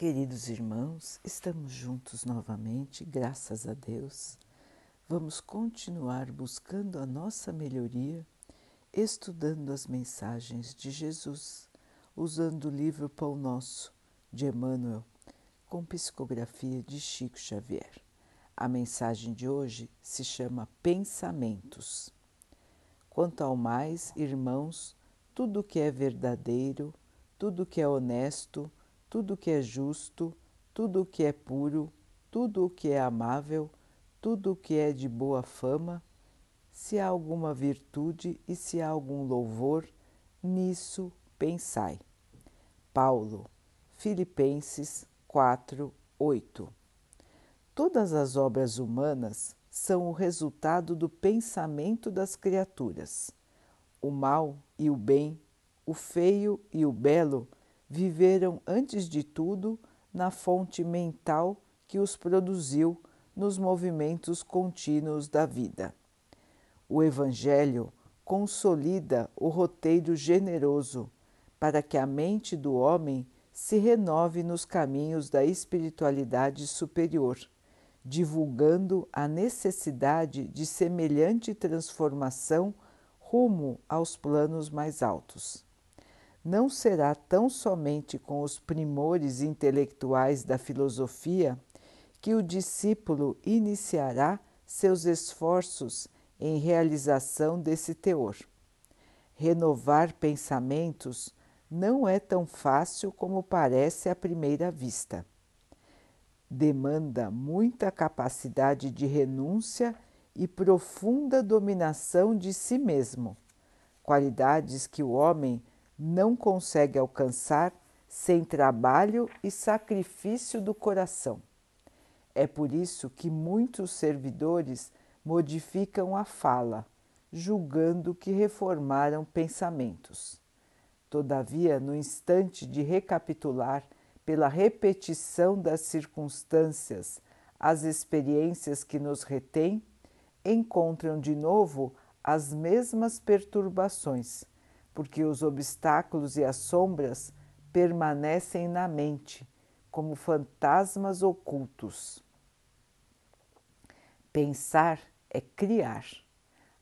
Queridos irmãos, estamos juntos novamente, graças a Deus. Vamos continuar buscando a nossa melhoria, estudando as mensagens de Jesus, usando o livro Pão Nosso de Emmanuel, com psicografia de Chico Xavier. A mensagem de hoje se chama Pensamentos. Quanto ao mais, irmãos, tudo que é verdadeiro, tudo que é honesto, tudo que é justo, tudo que é puro, tudo o que é amável, tudo o que é de boa fama, se há alguma virtude e se há algum louvor, nisso pensai. Paulo, Filipenses 4, 8. Todas as obras humanas são o resultado do pensamento das criaturas. O mal e o bem, o feio e o belo viveram antes de tudo na fonte mental que os produziu nos movimentos contínuos da vida. O Evangelho consolida o roteiro generoso para que a mente do homem se renove nos caminhos da espiritualidade superior, divulgando a necessidade de semelhante transformação rumo aos planos mais altos não será tão somente com os primores intelectuais da filosofia que o discípulo iniciará seus esforços em realização desse teor. Renovar pensamentos não é tão fácil como parece à primeira vista. Demanda muita capacidade de renúncia e profunda dominação de si mesmo, qualidades que o homem não consegue alcançar sem trabalho e sacrifício do coração. É por isso que muitos servidores modificam a fala, julgando que reformaram pensamentos. Todavia, no instante de recapitular pela repetição das circunstâncias as experiências que nos retêm, encontram de novo as mesmas perturbações porque os obstáculos e as sombras permanecem na mente como fantasmas ocultos. Pensar é criar.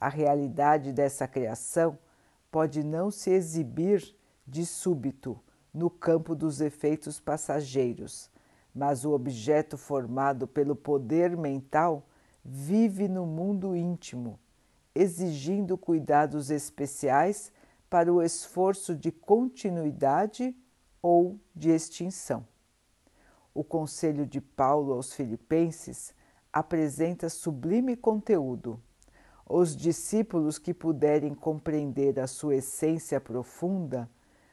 A realidade dessa criação pode não se exibir de súbito no campo dos efeitos passageiros, mas o objeto formado pelo poder mental vive no mundo íntimo, exigindo cuidados especiais para o esforço de continuidade ou de extinção. O Conselho de Paulo aos Filipenses apresenta sublime conteúdo. Os discípulos que puderem compreender a sua essência profunda,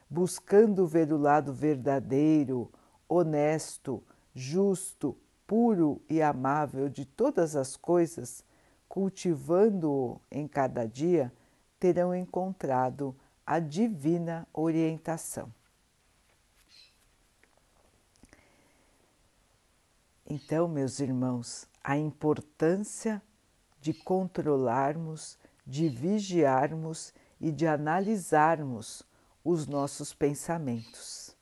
buscando ver o lado verdadeiro, honesto, justo, puro e amável de todas as coisas, cultivando-o em cada dia, terão encontrado a divina orientação. Então, meus irmãos, a importância de controlarmos, de vigiarmos e de analisarmos os nossos pensamentos.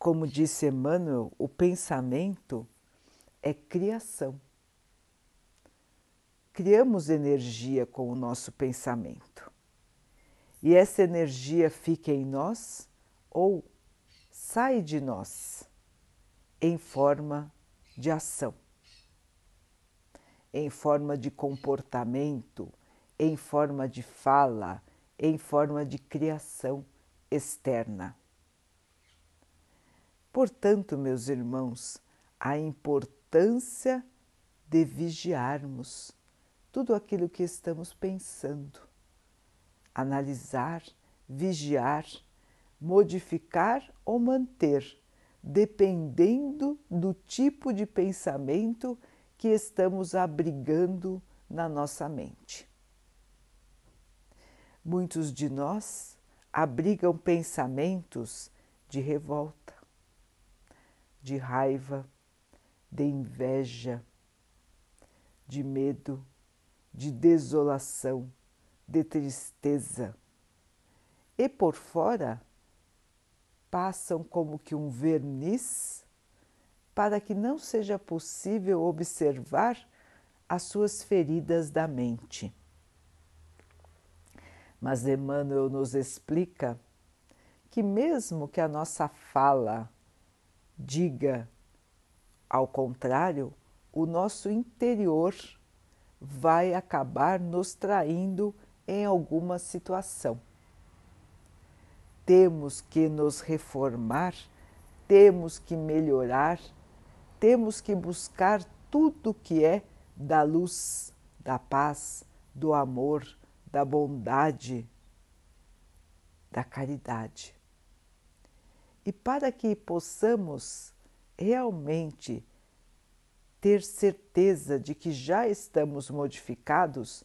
Como disse Emmanuel, o pensamento é criação. Criamos energia com o nosso pensamento e essa energia fica em nós ou sai de nós em forma de ação, em forma de comportamento, em forma de fala, em forma de criação externa. Portanto, meus irmãos, a importância de vigiarmos tudo aquilo que estamos pensando analisar, vigiar, modificar ou manter, dependendo do tipo de pensamento que estamos abrigando na nossa mente. Muitos de nós abrigam pensamentos de revolta, de raiva, de inveja, de medo, de desolação, de tristeza e por fora passam como que um verniz para que não seja possível observar as suas feridas da mente. Mas Emmanuel nos explica que, mesmo que a nossa fala diga ao contrário, o nosso interior vai acabar nos traindo em alguma situação. Temos que nos reformar, temos que melhorar, temos que buscar tudo que é da luz, da paz, do amor, da bondade, da caridade. E para que possamos realmente ter certeza de que já estamos modificados,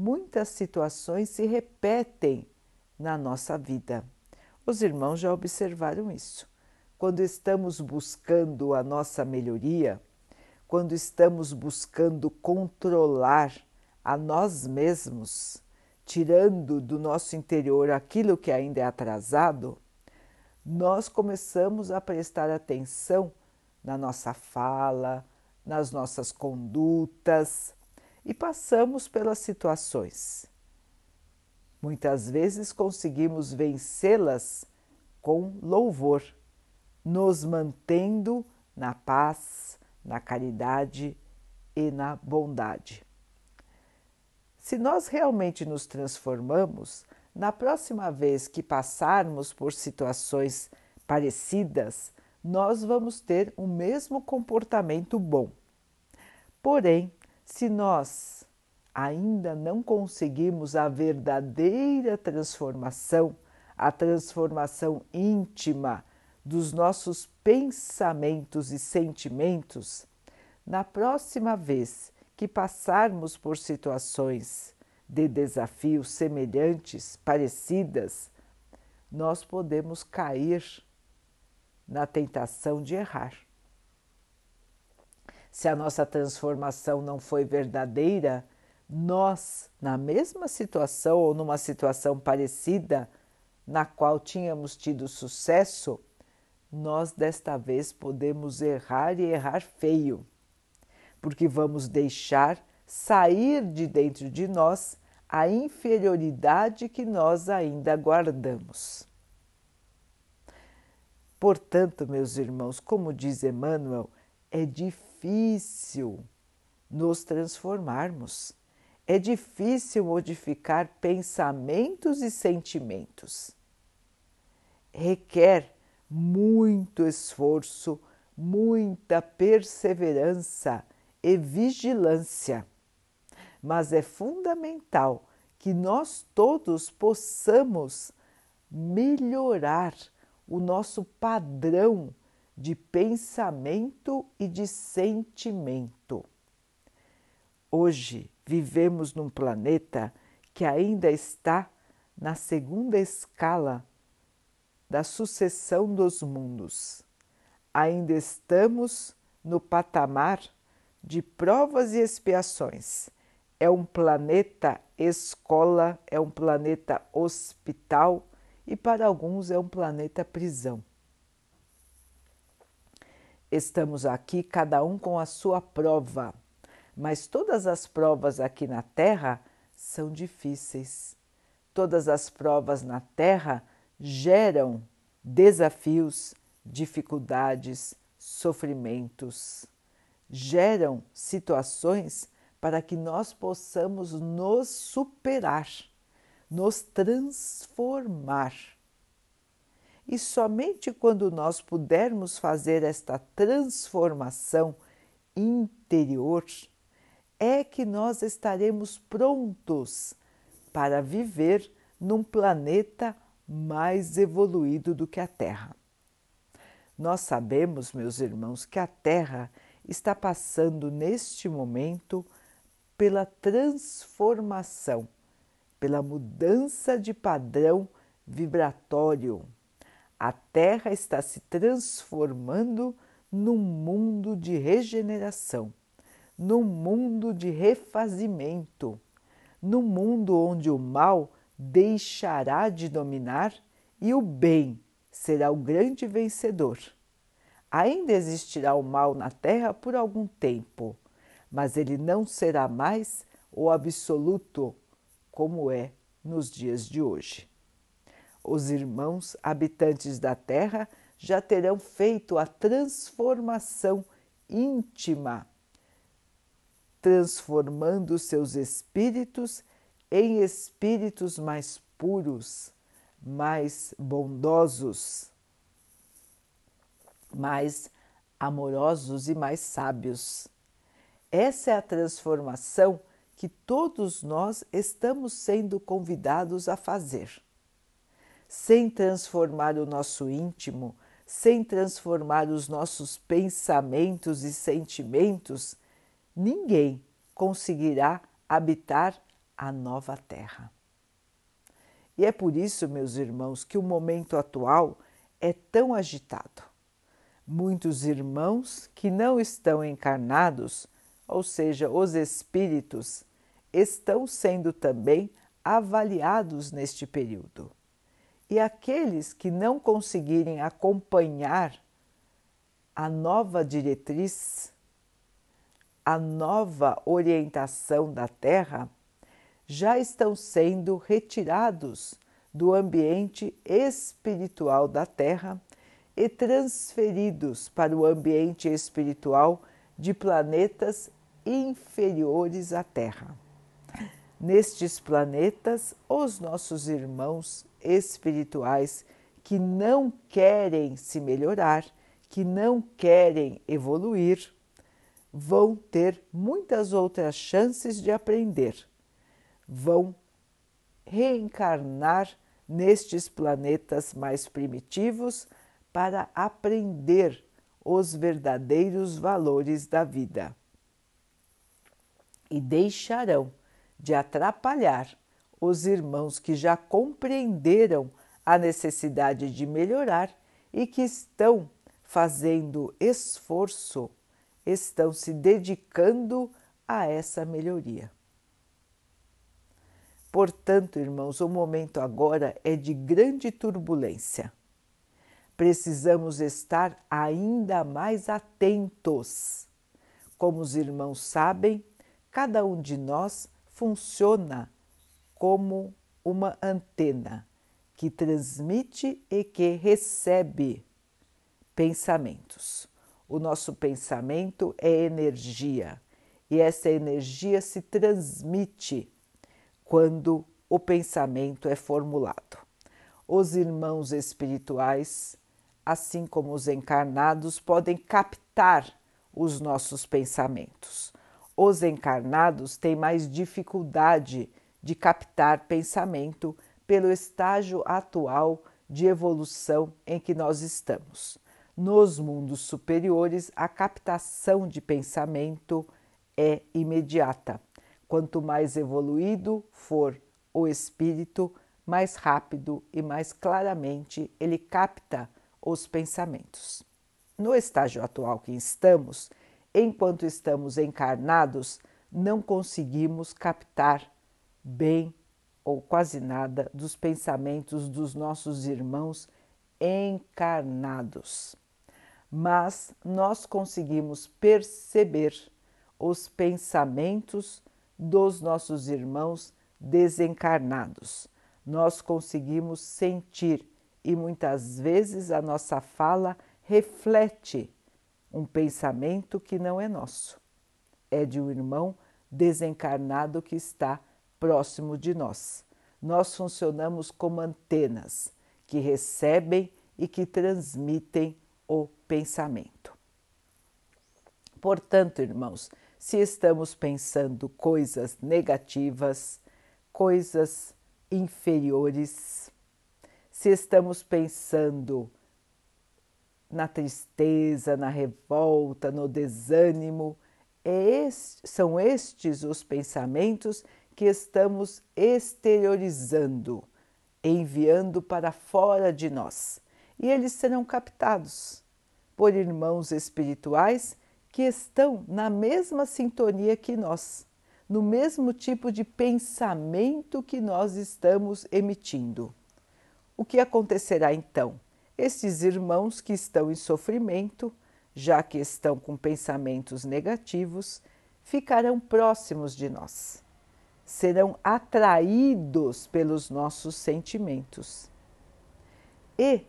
muitas situações se repetem na nossa vida. Os irmãos já observaram isso. Quando estamos buscando a nossa melhoria, quando estamos buscando controlar a nós mesmos, tirando do nosso interior aquilo que ainda é atrasado, nós começamos a prestar atenção na nossa fala, nas nossas condutas e passamos pelas situações. Muitas vezes conseguimos vencê-las com louvor, nos mantendo na paz, na caridade e na bondade. Se nós realmente nos transformamos, na próxima vez que passarmos por situações parecidas, nós vamos ter o mesmo comportamento bom. Porém, se nós ainda não conseguimos a verdadeira transformação, a transformação íntima dos nossos pensamentos e sentimentos, na próxima vez que passarmos por situações de desafios semelhantes, parecidas, nós podemos cair na tentação de errar. Se a nossa transformação não foi verdadeira, nós, na mesma situação ou numa situação parecida, na qual tínhamos tido sucesso, nós desta vez podemos errar e errar feio, porque vamos deixar sair de dentro de nós a inferioridade que nós ainda guardamos. Portanto, meus irmãos, como diz Emmanuel, é difícil nos transformarmos, é difícil modificar pensamentos e sentimentos. Requer muito esforço, muita perseverança e vigilância, mas é fundamental que nós todos possamos melhorar o nosso padrão de pensamento e de sentimento. Hoje vivemos num planeta que ainda está na segunda escala da sucessão dos mundos. Ainda estamos no patamar de provas e expiações. É um planeta escola, é um planeta hospital e para alguns é um planeta prisão. Estamos aqui, cada um com a sua prova, mas todas as provas aqui na Terra são difíceis. Todas as provas na Terra geram desafios, dificuldades, sofrimentos, geram situações para que nós possamos nos superar nos transformar. E somente quando nós pudermos fazer esta transformação interior é que nós estaremos prontos para viver num planeta mais evoluído do que a Terra. Nós sabemos, meus irmãos, que a Terra está passando neste momento pela transformação pela mudança de padrão vibratório. A Terra está se transformando num mundo de regeneração, num mundo de refazimento, num mundo onde o mal deixará de dominar e o bem será o grande vencedor. Ainda existirá o mal na Terra por algum tempo, mas ele não será mais o absoluto como é nos dias de hoje. Os irmãos habitantes da Terra já terão feito a transformação íntima, transformando seus espíritos em espíritos mais puros, mais bondosos, mais amorosos e mais sábios. Essa é a transformação que todos nós estamos sendo convidados a fazer. Sem transformar o nosso íntimo, sem transformar os nossos pensamentos e sentimentos, ninguém conseguirá habitar a nova terra. E é por isso, meus irmãos, que o momento atual é tão agitado. Muitos irmãos que não estão encarnados, ou seja, os espíritos, estão sendo também avaliados neste período. E aqueles que não conseguirem acompanhar a nova diretriz, a nova orientação da Terra, já estão sendo retirados do ambiente espiritual da Terra e transferidos para o ambiente espiritual de planetas inferiores à Terra. Nestes planetas, os nossos irmãos espirituais que não querem se melhorar, que não querem evoluir, vão ter muitas outras chances de aprender. Vão reencarnar nestes planetas mais primitivos para aprender os verdadeiros valores da vida. E deixarão de atrapalhar os irmãos que já compreenderam a necessidade de melhorar e que estão fazendo esforço, estão se dedicando a essa melhoria. Portanto, irmãos, o momento agora é de grande turbulência. Precisamos estar ainda mais atentos. Como os irmãos sabem, cada um de nós funciona como uma antena que transmite e que recebe pensamentos. O nosso pensamento é energia e essa energia se transmite quando o pensamento é formulado. Os irmãos espirituais, assim como os encarnados, podem captar os nossos pensamentos. Os encarnados têm mais dificuldade de captar pensamento pelo estágio atual de evolução em que nós estamos. Nos mundos superiores, a captação de pensamento é imediata. Quanto mais evoluído for o espírito, mais rápido e mais claramente ele capta os pensamentos. No estágio atual que estamos, enquanto estamos encarnados, não conseguimos captar bem ou quase nada dos pensamentos dos nossos irmãos encarnados. Mas nós conseguimos perceber os pensamentos dos nossos irmãos desencarnados. Nós conseguimos sentir e muitas vezes a nossa fala reflete um pensamento que não é nosso. É de um irmão desencarnado que está próximo de nós. Nós funcionamos como antenas que recebem e que transmitem o pensamento. Portanto, irmãos, se estamos pensando coisas negativas, coisas inferiores, se estamos pensando na tristeza, na revolta, no desânimo, é este, são estes os pensamentos que estamos exteriorizando, enviando para fora de nós, e eles serão captados por irmãos espirituais que estão na mesma sintonia que nós, no mesmo tipo de pensamento que nós estamos emitindo. O que acontecerá então? esses irmãos que estão em sofrimento, já que estão com pensamentos negativos, ficarão próximos de nós, serão atraídos pelos nossos sentimentos. E,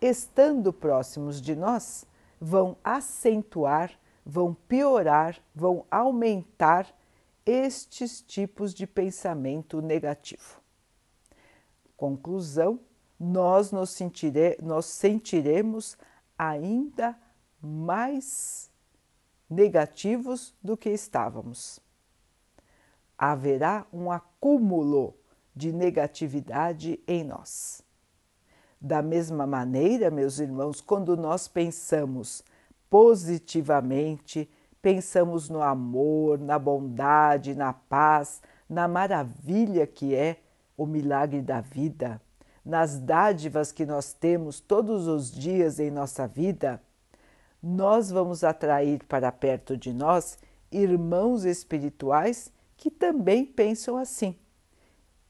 estando próximos de nós, vão acentuar, vão piorar, vão aumentar estes tipos de pensamento negativo. Conclusão: nós nos, sentire, nós sentiremos ainda mais negativos do que estávamos. Haverá um acúmulo de negatividade em nós. Da mesma maneira, meus irmãos, quando nós pensamos positivamente, pensamos no amor, na bondade, na paz, na maravilha que é o milagre da vida, nas dádivas que nós temos todos os dias em nossa vida, nós vamos atrair para perto de nós irmãos espirituais que também pensam assim.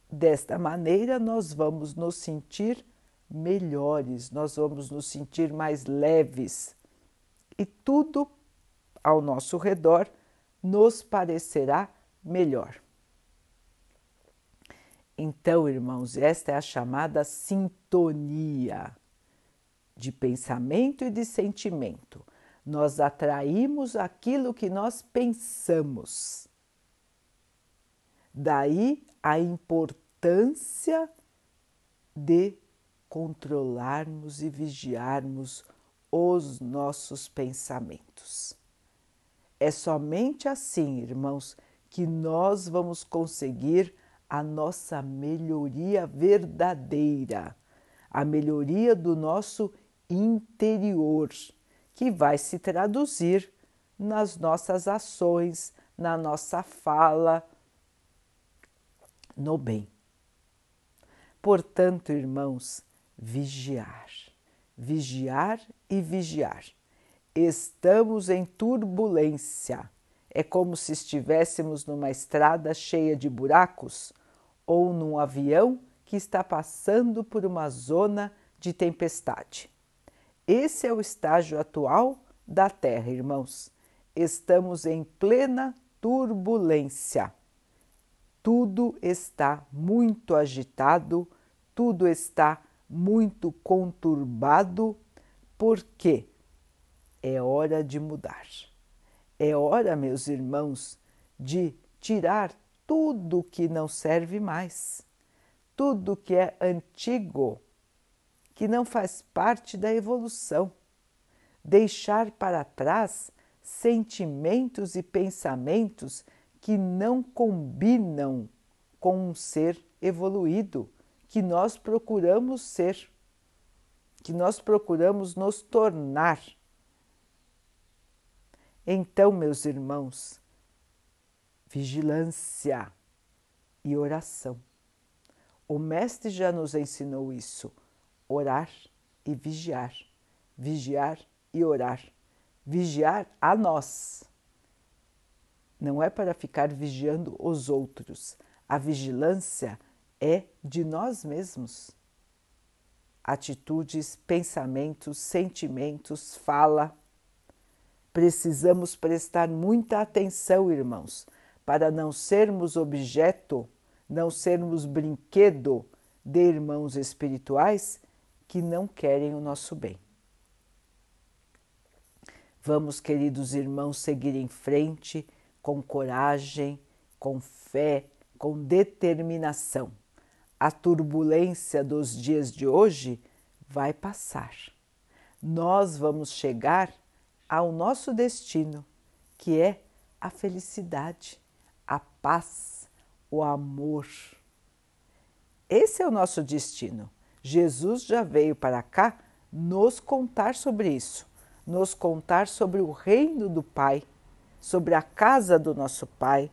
Desta maneira, nós vamos nos sentir melhores, nós vamos nos sentir mais leves e tudo ao nosso redor nos parecerá melhor. Então, irmãos, esta é a chamada sintonia de pensamento e de sentimento. Nós atraímos aquilo que nós pensamos. Daí a importância de controlarmos e vigiarmos os nossos pensamentos. É somente assim, irmãos, que nós vamos conseguir a nossa melhoria verdadeira, a melhoria do nosso interior, que vai se traduzir nas nossas ações, na nossa fala, no bem. Portanto, irmãos, vigiar, vigiar e vigiar. Estamos em turbulência. É como se estivéssemos numa estrada cheia de buracos ou num avião que está passando por uma zona de tempestade. Esse é o estágio atual da Terra, irmãos. Estamos em plena turbulência. Tudo está muito agitado, tudo está muito conturbado, porque é hora de mudar. É hora, meus irmãos, de tirar tudo que não serve mais, tudo que é antigo, que não faz parte da evolução. Deixar para trás sentimentos e pensamentos que não combinam com um ser evoluído que nós procuramos ser, que nós procuramos nos tornar. Então, meus irmãos, vigilância e oração. O Mestre já nos ensinou isso: orar e vigiar, vigiar e orar, vigiar a nós. Não é para ficar vigiando os outros. A vigilância é de nós mesmos. Atitudes, pensamentos, sentimentos, fala. Precisamos prestar muita atenção, irmãos, para não sermos objeto, não sermos brinquedo de irmãos espirituais que não querem o nosso bem. Vamos, queridos irmãos, seguir em frente com coragem, com fé, com determinação. A turbulência dos dias de hoje vai passar. Nós vamos chegar ao nosso destino, que é a felicidade a paz, o amor. Esse é o nosso destino. Jesus já veio para cá nos contar sobre isso, nos contar sobre o reino do Pai, sobre a casa do nosso Pai,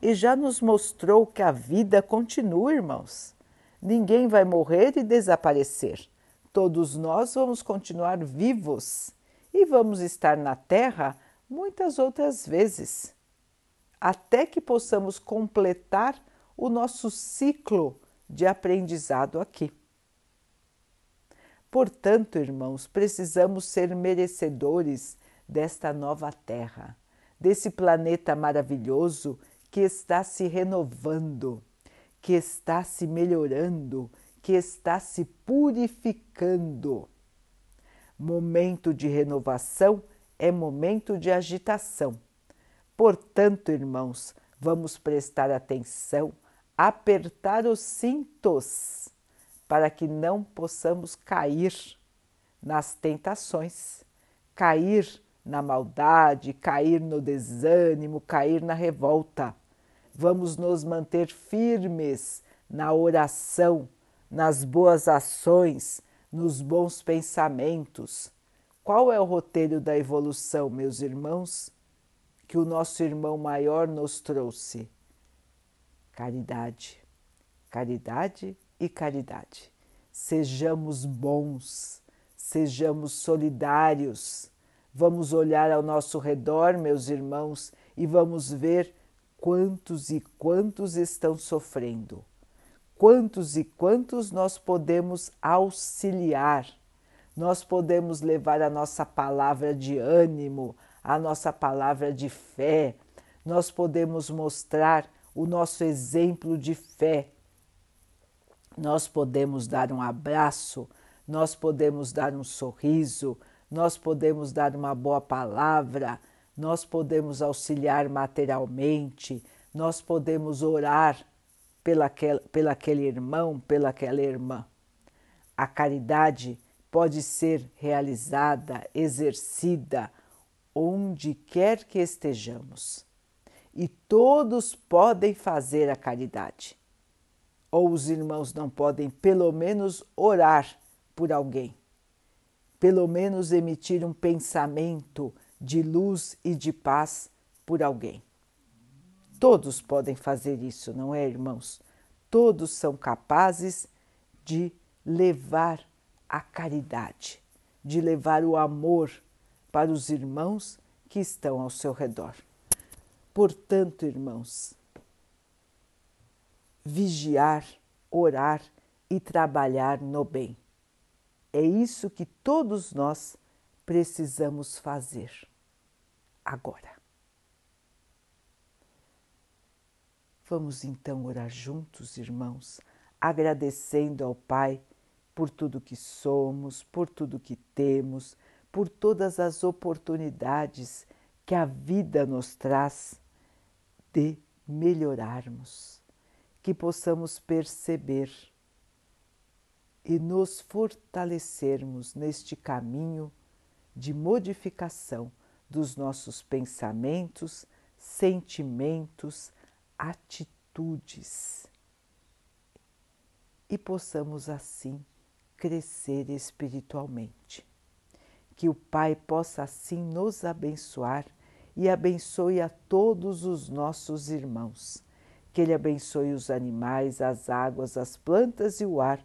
e já nos mostrou que a vida continua, irmãos. Ninguém vai morrer e desaparecer. Todos nós vamos continuar vivos e vamos estar na Terra muitas outras vezes até que possamos completar o nosso ciclo de aprendizado aqui. Portanto, irmãos, precisamos ser merecedores desta nova terra, desse planeta maravilhoso que está se renovando, que está se melhorando, que está se purificando. Momento de renovação é momento de agitação. Portanto, irmãos, vamos prestar atenção, apertar os cintos para que não possamos cair nas tentações, cair na maldade, cair no desânimo, cair na revolta. Vamos nos manter firmes na oração, nas boas ações, nos bons pensamentos. Qual é o roteiro da evolução, meus irmãos, que o nosso irmão maior nos trouxe? Caridade, caridade e caridade. Sejamos bons, sejamos solidários. Vamos olhar ao nosso redor, meus irmãos, e vamos ver quantos e quantos estão sofrendo. Quantos e quantos nós podemos auxiliar, nós podemos levar a nossa palavra de ânimo, a nossa palavra de fé, nós podemos mostrar o nosso exemplo de fé. Nós podemos dar um abraço, nós podemos dar um sorriso, nós podemos dar uma boa palavra, nós podemos auxiliar materialmente, nós podemos orar pelaquele, pelaquele irmão, pelaquela irmã. A caridade pode ser realizada, exercida, onde quer que estejamos. E todos podem fazer a caridade ou os irmãos não podem, pelo menos, orar por alguém, pelo menos emitir um pensamento de luz e de paz por alguém. Todos podem fazer isso, não é, irmãos? Todos são capazes de levar a caridade, de levar o amor para os irmãos que estão ao seu redor. Portanto, irmãos, vigiar, orar e trabalhar no bem. É isso que todos nós precisamos fazer agora. Vamos então orar juntos, irmãos, agradecendo ao Pai por tudo que somos, por tudo que temos, por todas as oportunidades que a vida nos traz de melhorarmos que possamos perceber e nos fortalecermos neste caminho de modificação dos nossos pensamentos, sentimentos, atitudes e possamos assim crescer espiritualmente. Que o Pai possa assim nos abençoar e abençoe a todos os nossos irmãos que Ele abençoe os animais, as águas, as plantas e o ar